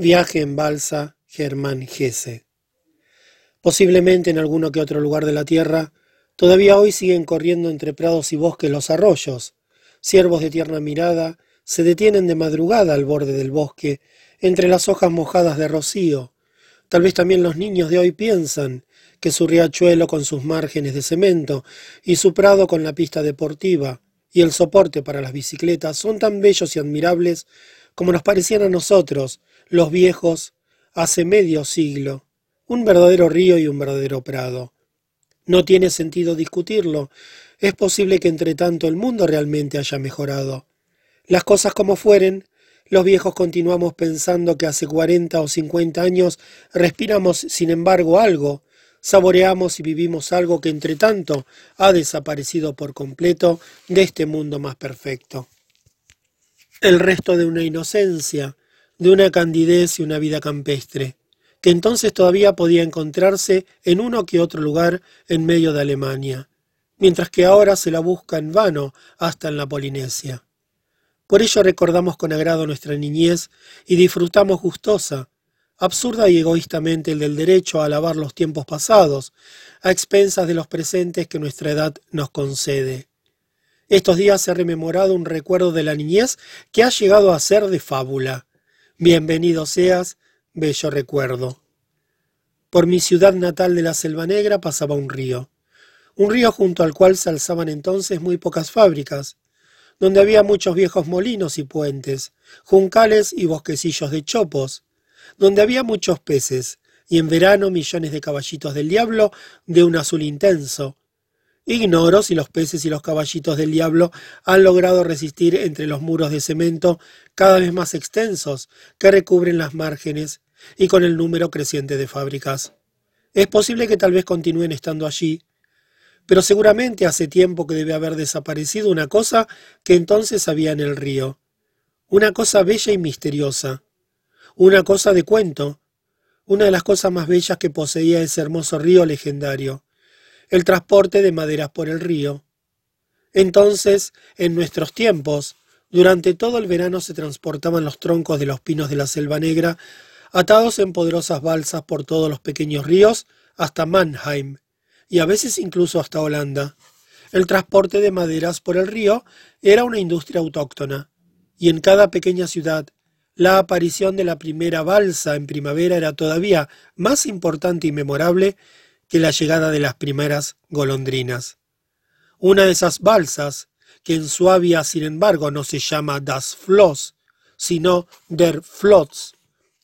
Viaje en balsa, Germán Gese. Posiblemente en alguno que otro lugar de la tierra, todavía hoy siguen corriendo entre prados y bosques los arroyos. Ciervos de tierna mirada se detienen de madrugada al borde del bosque, entre las hojas mojadas de rocío. Tal vez también los niños de hoy piensan que su riachuelo con sus márgenes de cemento y su prado con la pista deportiva y el soporte para las bicicletas son tan bellos y admirables como nos parecían a nosotros, los viejos, hace medio siglo. Un verdadero río y un verdadero prado. No tiene sentido discutirlo. Es posible que entre tanto el mundo realmente haya mejorado. Las cosas como fueren, los viejos continuamos pensando que hace cuarenta o cincuenta años respiramos, sin embargo, algo, saboreamos y vivimos algo que entre tanto ha desaparecido por completo de este mundo más perfecto. El resto de una inocencia, de una candidez y una vida campestre, que entonces todavía podía encontrarse en uno que otro lugar en medio de Alemania, mientras que ahora se la busca en vano hasta en la Polinesia. Por ello recordamos con agrado nuestra niñez y disfrutamos gustosa, absurda y egoístamente el del derecho a alabar los tiempos pasados, a expensas de los presentes que nuestra edad nos concede. Estos días ha rememorado un recuerdo de la niñez que ha llegado a ser de fábula. Bienvenido seas, bello recuerdo. Por mi ciudad natal de la Selva Negra pasaba un río, un río junto al cual se alzaban entonces muy pocas fábricas, donde había muchos viejos molinos y puentes, juncales y bosquecillos de chopos, donde había muchos peces, y en verano millones de caballitos del diablo de un azul intenso. Ignoro si los peces y los caballitos del diablo han logrado resistir entre los muros de cemento cada vez más extensos que recubren las márgenes y con el número creciente de fábricas. Es posible que tal vez continúen estando allí, pero seguramente hace tiempo que debe haber desaparecido una cosa que entonces había en el río, una cosa bella y misteriosa, una cosa de cuento, una de las cosas más bellas que poseía ese hermoso río legendario, el transporte de maderas por el río. Entonces, en nuestros tiempos, durante todo el verano se transportaban los troncos de los pinos de la selva negra, atados en poderosas balsas por todos los pequeños ríos hasta Mannheim, y a veces incluso hasta Holanda. El transporte de maderas por el río era una industria autóctona, y en cada pequeña ciudad la aparición de la primera balsa en primavera era todavía más importante y memorable que la llegada de las primeras golondrinas. Una de esas balsas, que en Suabia sin embargo no se llama Das Floss, sino Der Flots,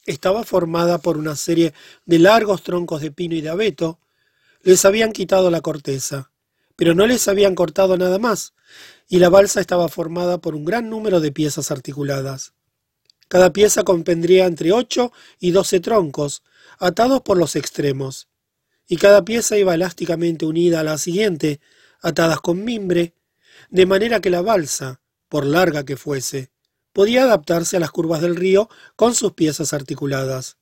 estaba formada por una serie de largos troncos de pino y de abeto, les habían quitado la corteza, pero no les habían cortado nada más, y la balsa estaba formada por un gran número de piezas articuladas. Cada pieza compendría entre ocho y doce troncos, atados por los extremos, y cada pieza iba elásticamente unida a la siguiente, atadas con mimbre, de manera que la balsa, por larga que fuese, podía adaptarse a las curvas del río con sus piezas articuladas.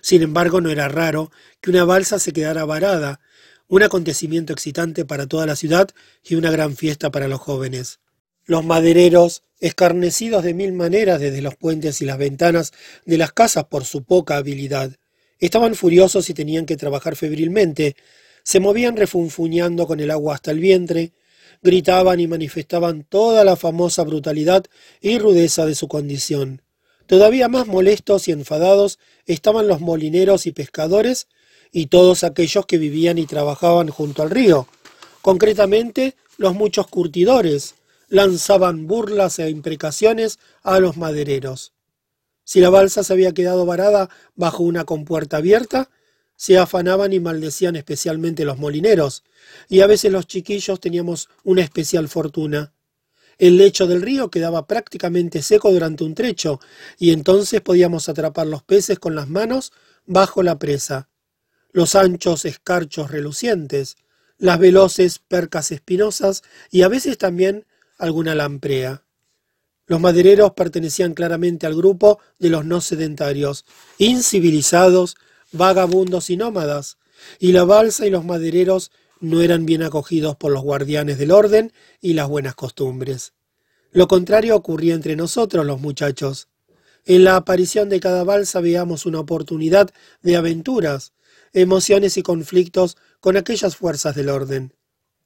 Sin embargo, no era raro que una balsa se quedara varada, un acontecimiento excitante para toda la ciudad y una gran fiesta para los jóvenes. Los madereros, escarnecidos de mil maneras desde los puentes y las ventanas de las casas por su poca habilidad, estaban furiosos y tenían que trabajar febrilmente, se movían refunfuñando con el agua hasta el vientre, gritaban y manifestaban toda la famosa brutalidad y rudeza de su condición. Todavía más molestos y enfadados estaban los molineros y pescadores y todos aquellos que vivían y trabajaban junto al río. Concretamente, los muchos curtidores lanzaban burlas e imprecaciones a los madereros. Si la balsa se había quedado varada bajo una compuerta abierta, se afanaban y maldecían especialmente los molineros, y a veces los chiquillos teníamos una especial fortuna. El lecho del río quedaba prácticamente seco durante un trecho, y entonces podíamos atrapar los peces con las manos bajo la presa. Los anchos escarchos relucientes, las veloces percas espinosas y a veces también alguna lamprea. Los madereros pertenecían claramente al grupo de los no sedentarios, incivilizados, vagabundos y nómadas, y la balsa y los madereros no eran bien acogidos por los guardianes del orden y las buenas costumbres. Lo contrario ocurría entre nosotros los muchachos. En la aparición de cada balsa veamos una oportunidad de aventuras, emociones y conflictos con aquellas fuerzas del orden.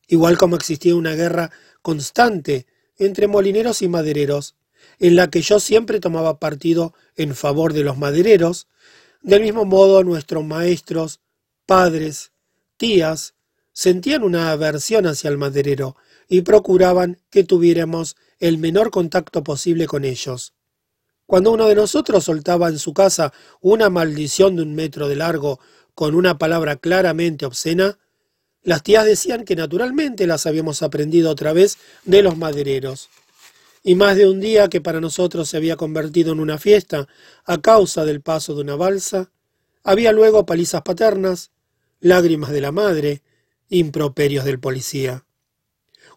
Igual como existía una guerra constante entre molineros y madereros, en la que yo siempre tomaba partido en favor de los madereros, del mismo modo nuestros maestros, padres, tías, sentían una aversión hacia el maderero y procuraban que tuviéramos el menor contacto posible con ellos. Cuando uno de nosotros soltaba en su casa una maldición de un metro de largo con una palabra claramente obscena, las tías decían que naturalmente las habíamos aprendido otra vez de los madereros. Y más de un día que para nosotros se había convertido en una fiesta a causa del paso de una balsa, había luego palizas paternas, lágrimas de la madre, improperios del policía.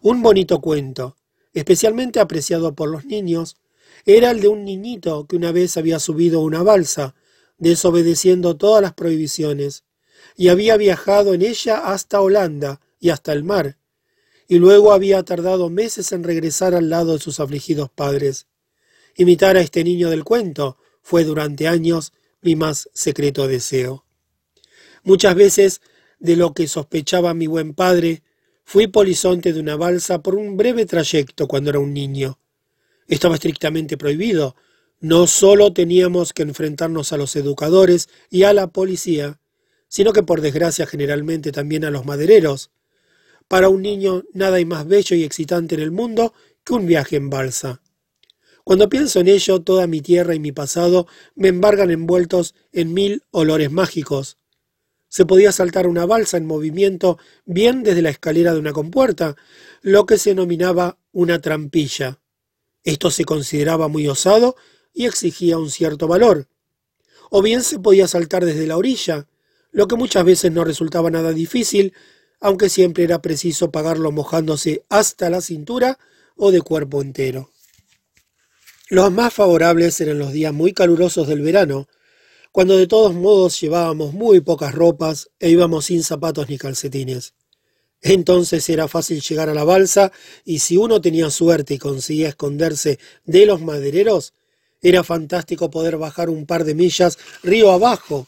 Un bonito cuento, especialmente apreciado por los niños, era el de un niñito que una vez había subido una balsa, desobedeciendo todas las prohibiciones, y había viajado en ella hasta Holanda y hasta el mar, y luego había tardado meses en regresar al lado de sus afligidos padres. Imitar a este niño del cuento fue durante años mi más secreto deseo. Muchas veces, de lo que sospechaba mi buen padre, Fui polizonte de una balsa por un breve trayecto cuando era un niño. Estaba estrictamente prohibido. No solo teníamos que enfrentarnos a los educadores y a la policía, sino que por desgracia generalmente también a los madereros. Para un niño nada hay más bello y excitante en el mundo que un viaje en balsa. Cuando pienso en ello, toda mi tierra y mi pasado me embargan envueltos en mil olores mágicos. Se podía saltar una balsa en movimiento bien desde la escalera de una compuerta, lo que se denominaba una trampilla. Esto se consideraba muy osado y exigía un cierto valor. O bien se podía saltar desde la orilla, lo que muchas veces no resultaba nada difícil, aunque siempre era preciso pagarlo mojándose hasta la cintura o de cuerpo entero. Los más favorables eran los días muy calurosos del verano, cuando de todos modos llevábamos muy pocas ropas e íbamos sin zapatos ni calcetines. Entonces era fácil llegar a la balsa y si uno tenía suerte y conseguía esconderse de los madereros, era fantástico poder bajar un par de millas río abajo,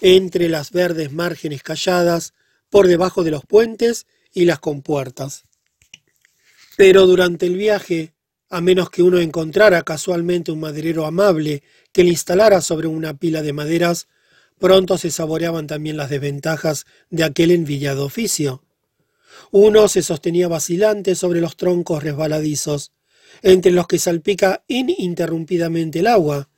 entre las verdes márgenes calladas, por debajo de los puentes y las compuertas. Pero durante el viaje, a menos que uno encontrara casualmente un maderero amable que le instalara sobre una pila de maderas, pronto se saboreaban también las desventajas de aquel envillado oficio. Uno se sostenía vacilante sobre los troncos resbaladizos, entre los que salpica ininterrumpidamente el agua,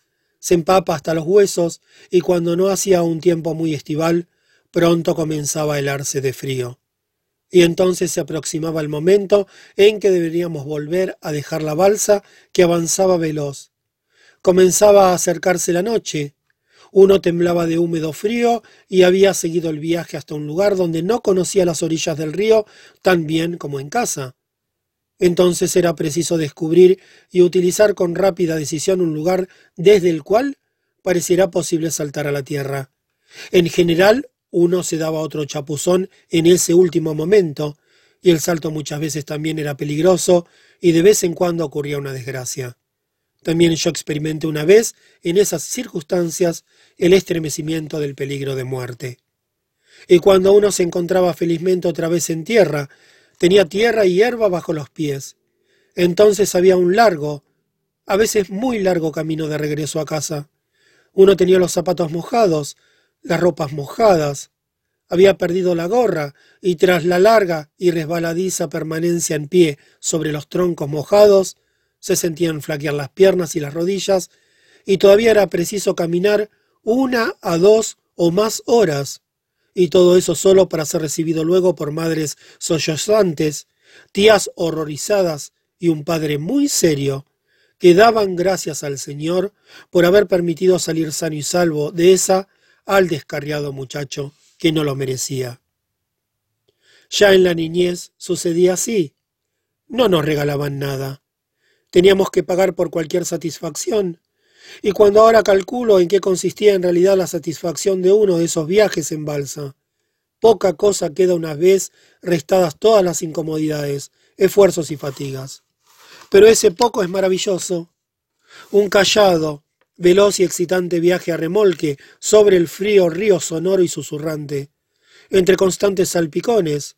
se empapa hasta los huesos y cuando no hacía un tiempo muy estival, pronto comenzaba a helarse de frío. Y entonces se aproximaba el momento en que deberíamos volver a dejar la balsa que avanzaba veloz, Comenzaba a acercarse la noche. Uno temblaba de húmedo frío y había seguido el viaje hasta un lugar donde no conocía las orillas del río tan bien como en casa. Entonces era preciso descubrir y utilizar con rápida decisión un lugar desde el cual pareciera posible saltar a la tierra. En general, uno se daba otro chapuzón en ese último momento, y el salto muchas veces también era peligroso, y de vez en cuando ocurría una desgracia. También yo experimenté una vez, en esas circunstancias, el estremecimiento del peligro de muerte. Y cuando uno se encontraba felizmente otra vez en tierra, tenía tierra y hierba bajo los pies. Entonces había un largo, a veces muy largo camino de regreso a casa. Uno tenía los zapatos mojados, las ropas mojadas, había perdido la gorra y tras la larga y resbaladiza permanencia en pie sobre los troncos mojados, se sentían flaquear las piernas y las rodillas, y todavía era preciso caminar una a dos o más horas, y todo eso solo para ser recibido luego por madres sollozantes, tías horrorizadas y un padre muy serio, que daban gracias al Señor por haber permitido salir sano y salvo de esa al descarriado muchacho que no lo merecía. Ya en la niñez sucedía así. No nos regalaban nada. Teníamos que pagar por cualquier satisfacción. Y cuando ahora calculo en qué consistía en realidad la satisfacción de uno de esos viajes en balsa, poca cosa queda una vez restadas todas las incomodidades, esfuerzos y fatigas. Pero ese poco es maravilloso. Un callado, veloz y excitante viaje a remolque sobre el frío río sonoro y susurrante, entre constantes salpicones,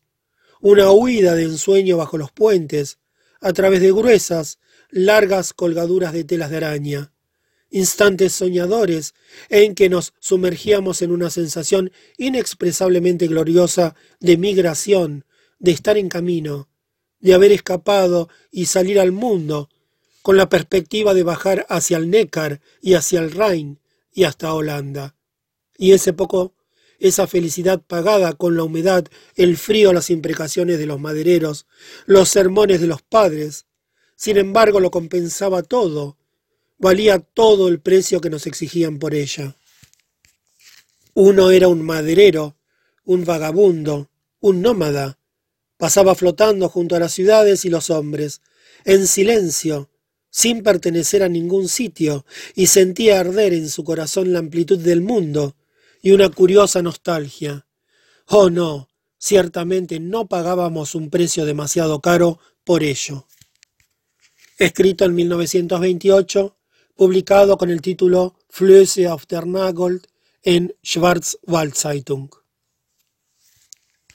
una huida de ensueño bajo los puentes, a través de gruesas, largas colgaduras de telas de araña, instantes soñadores en que nos sumergíamos en una sensación inexpresablemente gloriosa de migración, de estar en camino, de haber escapado y salir al mundo, con la perspectiva de bajar hacia el Neckar y hacia el Rhin y hasta Holanda. Y ese poco, esa felicidad pagada con la humedad, el frío, las imprecaciones de los madereros, los sermones de los padres, sin embargo lo compensaba todo, valía todo el precio que nos exigían por ella. Uno era un maderero, un vagabundo, un nómada. Pasaba flotando junto a las ciudades y los hombres, en silencio, sin pertenecer a ningún sitio, y sentía arder en su corazón la amplitud del mundo y una curiosa nostalgia. Oh no, ciertamente no pagábamos un precio demasiado caro por ello. Escrito en 1928, publicado con el título Flüsse auf der Nagold en Schwarzwaldzeitung.